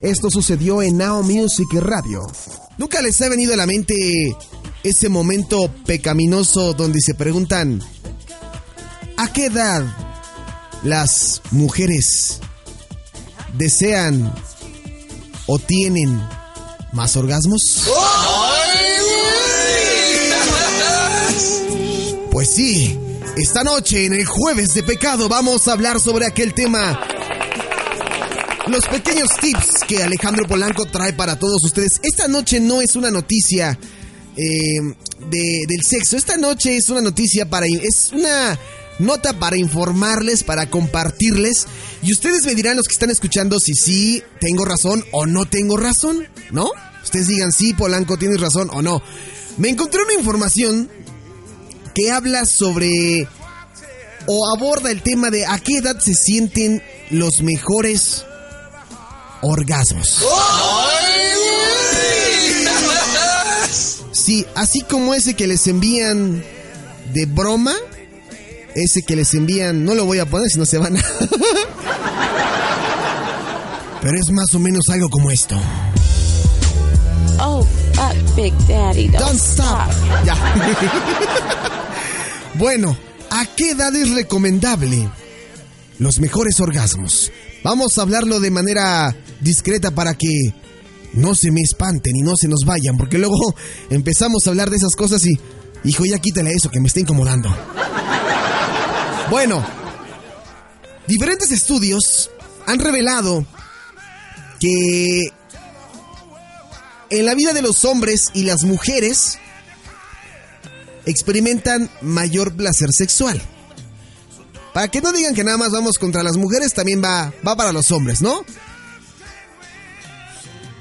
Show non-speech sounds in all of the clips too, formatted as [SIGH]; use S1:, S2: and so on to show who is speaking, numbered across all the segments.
S1: Esto sucedió en Now Music Radio. ¿Nunca les ha venido a la mente ese momento pecaminoso donde se preguntan ¿a qué edad las mujeres desean o tienen más orgasmos? Pues sí, esta noche en el jueves de pecado vamos a hablar sobre aquel tema. Los pequeños tips que Alejandro Polanco trae para todos ustedes. Esta noche no es una noticia eh, de, del sexo. Esta noche es una noticia para... Es una nota para informarles, para compartirles. Y ustedes me dirán los que están escuchando si sí tengo razón o no tengo razón, ¿no? Ustedes digan sí, Polanco, tienes razón o no. Me encontré una información que habla sobre o aborda el tema de a qué edad se sienten los mejores orgasmos. Sí, así como ese que les envían de broma, ese que les envían, no lo voy a poner si no se van a... [LAUGHS] Pero es más o menos algo como esto.
S2: Oh, fuck, Big Daddy, don't,
S1: Don't stop. Ya. [LAUGHS] bueno, ¿a qué edad es recomendable los mejores orgasmos? Vamos a hablarlo de manera discreta para que no se me espanten y no se nos vayan, porque luego [LAUGHS] empezamos a hablar de esas cosas y, hijo, ya quítale eso que me está incomodando. Bueno, diferentes estudios han revelado que en la vida de los hombres y las mujeres experimentan mayor placer sexual. Para que no digan que nada más vamos contra las mujeres, también va, va para los hombres, ¿no?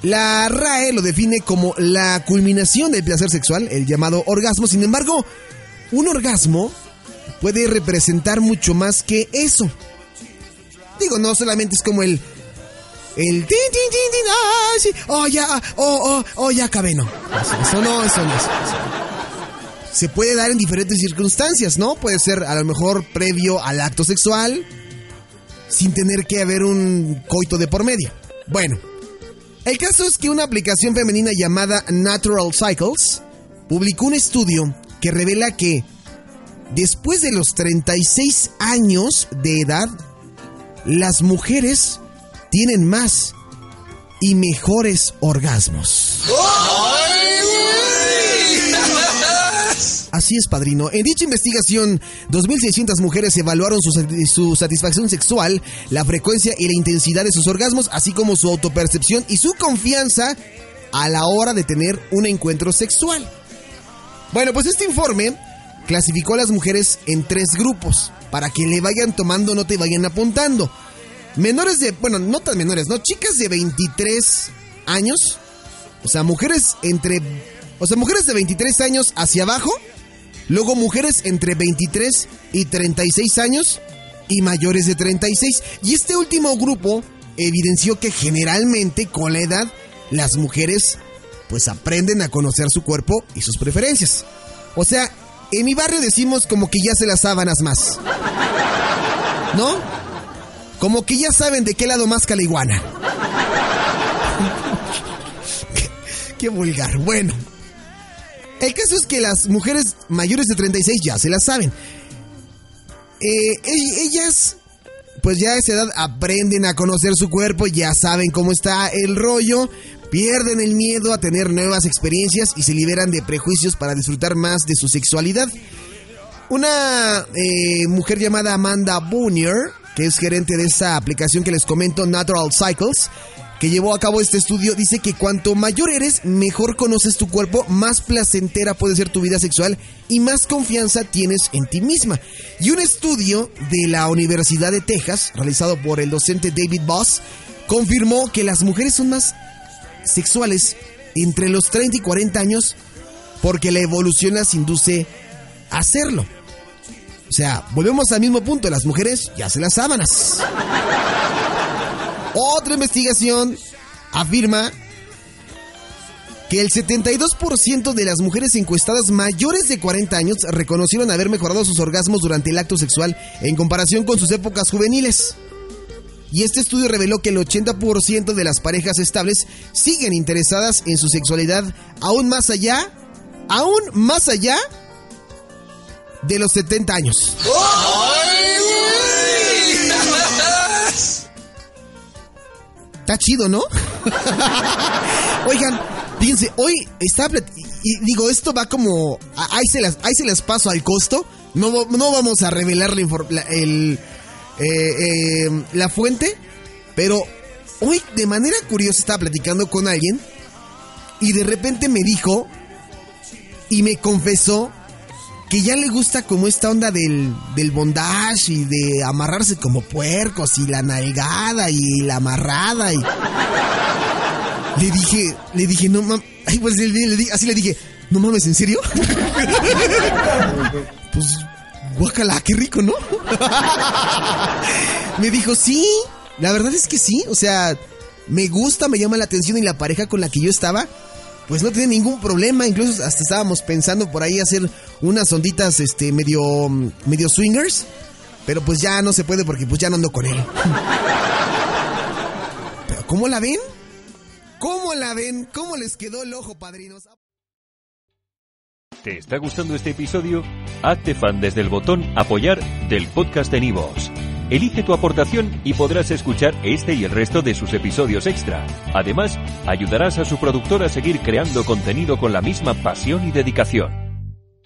S1: La RAE lo define como la culminación del placer sexual, el llamado orgasmo. Sin embargo, un orgasmo puede representar mucho más que eso. Digo, no solamente es como el. El. tin, tin, tin, sí, oh, ya, oh, oh, oh, ya acabé. Eso, no, eso no. eso. Se puede dar en diferentes circunstancias, ¿no? Puede ser a lo mejor previo al acto sexual, sin tener que haber un coito de por medio. Bueno, el caso es que una aplicación femenina llamada Natural Cycles publicó un estudio que revela que después de los 36 años de edad, las mujeres tienen más y mejores orgasmos. Así es, padrino. En dicha investigación, 2.600 mujeres evaluaron su, su satisfacción sexual, la frecuencia y la intensidad de sus orgasmos, así como su autopercepción y su confianza a la hora de tener un encuentro sexual. Bueno, pues este informe clasificó a las mujeres en tres grupos, para que le vayan tomando nota y vayan apuntando. Menores de, bueno, no tan menores, ¿no? Chicas de 23 años, o sea, mujeres entre, o sea, mujeres de 23 años hacia abajo, luego mujeres entre 23 y 36 años y mayores de 36. Y este último grupo evidenció que generalmente con la edad las mujeres pues aprenden a conocer su cuerpo y sus preferencias. O sea, en mi barrio decimos como que ya se las sábanas más. ¿No? Como que ya saben de qué lado más la iguana. [LAUGHS] qué vulgar. Bueno. El caso es que las mujeres mayores de 36 ya se las saben. Eh, ellas, pues ya a esa edad aprenden a conocer su cuerpo, ya saben cómo está el rollo, pierden el miedo a tener nuevas experiencias y se liberan de prejuicios para disfrutar más de su sexualidad. Una eh, mujer llamada Amanda Bonier, que es gerente de esa aplicación que les comento, Natural Cycles, que llevó a cabo este estudio, dice que cuanto mayor eres, mejor conoces tu cuerpo, más placentera puede ser tu vida sexual y más confianza tienes en ti misma. Y un estudio de la Universidad de Texas, realizado por el docente David Boss, confirmó que las mujeres son más sexuales entre los 30 y 40 años porque la evolución las induce a hacerlo. O sea, volvemos al mismo punto, las mujeres ya se las sábanas. Otra investigación afirma que el 72% de las mujeres encuestadas mayores de 40 años reconocieron haber mejorado sus orgasmos durante el acto sexual en comparación con sus épocas juveniles. Y este estudio reveló que el 80% de las parejas estables siguen interesadas en su sexualidad aún más allá, aún más allá de los 70 años. Está chido, ¿no? [LAUGHS] Oigan, fíjense, hoy está... Y digo, esto va como... Ahí se las, ahí se las paso al costo. No, no vamos a revelar la, el, eh, eh, la fuente, pero hoy de manera curiosa estaba platicando con alguien y de repente me dijo y me confesó que ya le gusta como esta onda del, del bondage y de amarrarse como puercos y la nalgada y la amarrada y... Le dije, le dije, no mames, pues así le dije, no mames, ¿en serio? [LAUGHS] pues, guácala, qué rico, ¿no? [LAUGHS] me dijo, sí, la verdad es que sí, o sea, me gusta, me llama la atención y la pareja con la que yo estaba, pues no tiene ningún problema, incluso hasta estábamos pensando por ahí hacer unas onditas este medio medio swingers, pero pues ya no se puede porque pues ya no ando con él. [LAUGHS] ¿cómo la ven? ¿Cómo la ven? ¿Cómo les quedó el ojo, padrinos?
S3: ¿Te está gustando este episodio? Hazte fan desde el botón apoyar del podcast de Nivos. Elige tu aportación y podrás escuchar este y el resto de sus episodios extra. Además, ayudarás a su productor a seguir creando contenido con la misma pasión y dedicación.